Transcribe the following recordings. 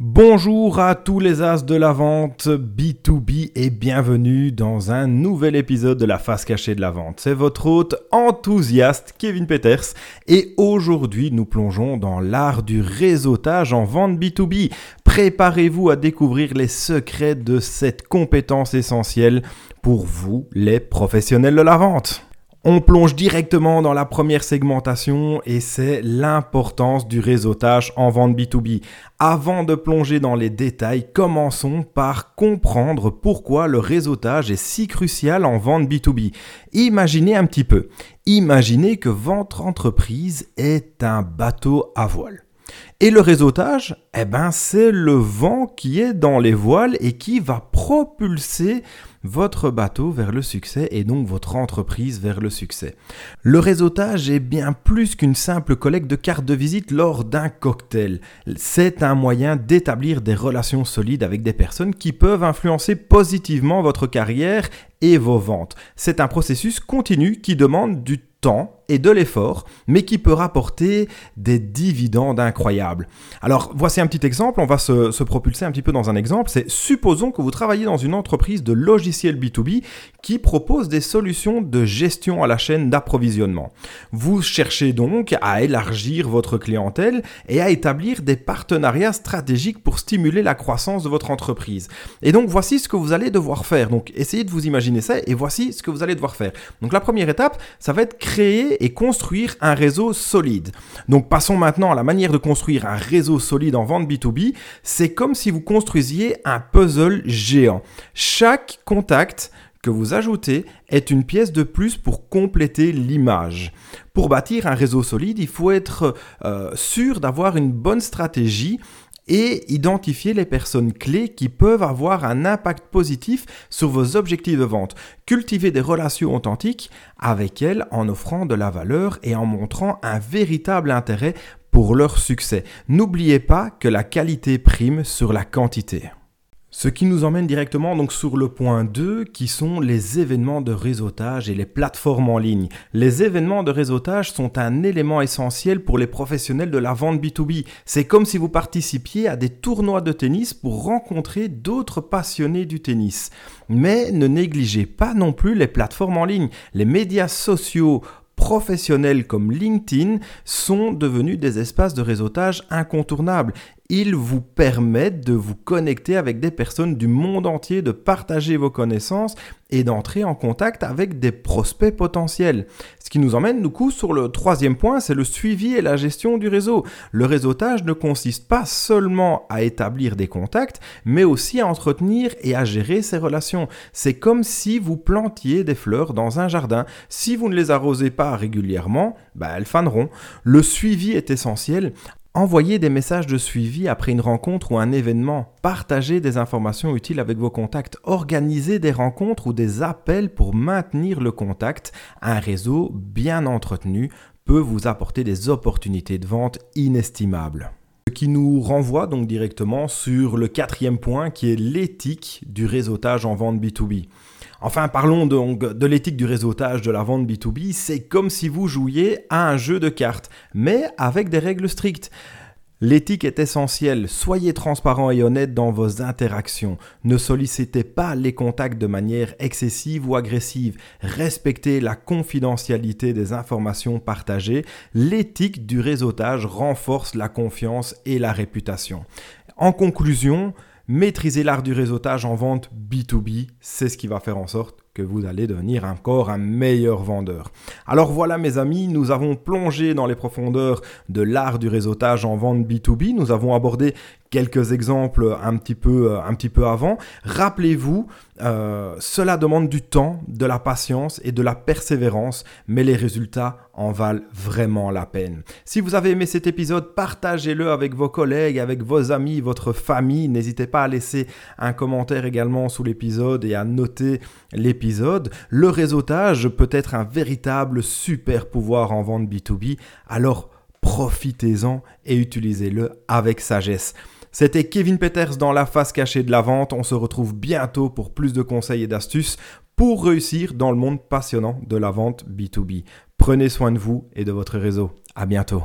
Bonjour à tous les as de la vente B2B et bienvenue dans un nouvel épisode de la face cachée de la vente. C'est votre hôte enthousiaste Kevin Peters et aujourd'hui nous plongeons dans l'art du réseautage en vente B2B. Préparez-vous à découvrir les secrets de cette compétence essentielle pour vous les professionnels de la vente. On plonge directement dans la première segmentation et c'est l'importance du réseautage en vente B2B. Avant de plonger dans les détails, commençons par comprendre pourquoi le réseautage est si crucial en vente B2B. Imaginez un petit peu. Imaginez que votre entreprise est un bateau à voile. Et le réseautage, eh ben, c'est le vent qui est dans les voiles et qui va propulser votre bateau vers le succès et donc votre entreprise vers le succès. Le réseautage est bien plus qu'une simple collecte de cartes de visite lors d'un cocktail. C'est un moyen d'établir des relations solides avec des personnes qui peuvent influencer positivement votre carrière et vos ventes. C'est un processus continu qui demande du temps et de l'effort, mais qui peut rapporter des dividendes incroyables. Alors voici un petit exemple, on va se, propulser un petit peu dans un exemple, c'est supposons que vous travaillez dans une entreprise de logiciels B2B qui propose des solutions de gestion à la chaîne d'approvisionnement. Vous cherchez donc à élargir votre clientèle et à établir des partenariats stratégiques pour stimuler la croissance de votre entreprise. Et donc voici ce que vous allez devoir faire. Donc essayez de vous imaginer ça et voici ce que vous allez devoir faire. Donc la première étape, ça va être créer et construire un réseau solide. Donc passons maintenant à la manière de construire un réseau solide en vente B2B. C'est comme si vous construisiez un puzzle géant. Chaque contact que vous ajoutez est une pièce de plus pour compléter l'image. Pour bâtir un réseau solide, il faut être euh, sûr d'avoir une bonne stratégie et identifier les personnes clés qui peuvent avoir un impact positif sur vos objectifs de vente. Cultiver des relations authentiques avec elles en offrant de la valeur et en montrant un véritable intérêt pour leur succès. N'oubliez pas que la qualité prime sur la quantité. Ce qui nous emmène directement donc sur le point 2 qui sont les événements de réseautage et les plateformes en ligne. Les événements de réseautage sont un élément essentiel pour les professionnels de la vente B2B. C'est comme si vous participiez à des tournois de tennis pour rencontrer d'autres passionnés du tennis. Mais ne négligez pas non plus les plateformes en ligne. Les médias sociaux professionnels comme LinkedIn sont devenus des espaces de réseautage incontournables ils vous permettent de vous connecter avec des personnes du monde entier, de partager vos connaissances et d'entrer en contact avec des prospects potentiels. Ce qui nous emmène du coup sur le troisième point, c'est le suivi et la gestion du réseau. Le réseautage ne consiste pas seulement à établir des contacts, mais aussi à entretenir et à gérer ces relations. C'est comme si vous plantiez des fleurs dans un jardin. Si vous ne les arrosez pas régulièrement, bah, elles faneront. Le suivi est essentiel. Envoyez des messages de suivi après une rencontre ou un événement. Partagez des informations utiles avec vos contacts. Organisez des rencontres ou des appels pour maintenir le contact. Un réseau bien entretenu peut vous apporter des opportunités de vente inestimables. Ce qui nous renvoie donc directement sur le quatrième point qui est l'éthique du réseautage en vente B2B. Enfin, parlons donc de l'éthique du réseautage de la vente B2B. C'est comme si vous jouiez à un jeu de cartes, mais avec des règles strictes. L'éthique est essentielle, soyez transparent et honnête dans vos interactions. Ne sollicitez pas les contacts de manière excessive ou agressive. Respectez la confidentialité des informations partagées. L'éthique du réseautage renforce la confiance et la réputation. En conclusion, Maîtriser l'art du réseautage en vente B2B, c'est ce qui va faire en sorte que vous allez devenir encore un meilleur vendeur. Alors voilà mes amis, nous avons plongé dans les profondeurs de l'art du réseautage en vente B2B. Nous avons abordé quelques exemples un petit peu, euh, avant. Rappelez-vous, euh, cela demande du temps, de la patience et de la persévérance, mais les résultats en valent vraiment la peine. Si vous avez aimé cet épisode, partagez-le avec vos collègues, avec vos amis, votre famille. N'hésitez pas à laisser un commentaire également sous l'épisode et à noter l'épisode. Le réseautage peut être un véritable super pouvoir en vente B2B. Alors profitez-en et utilisez-le avec sagesse. C'était Kevin Peters dans la face cachée de la vente. On se retrouve bientôt pour plus de conseils et d'astuces pour réussir dans le monde passionnant de la vente B2B. Prenez soin de vous et de votre réseau. À bientôt.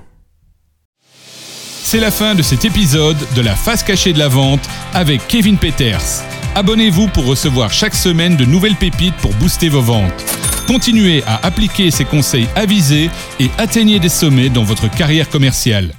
C'est la fin de cet épisode de la face cachée de la vente avec Kevin Peters. Abonnez-vous pour recevoir chaque semaine de nouvelles pépites pour booster vos ventes. Continuez à appliquer ces conseils avisés et atteignez des sommets dans votre carrière commerciale.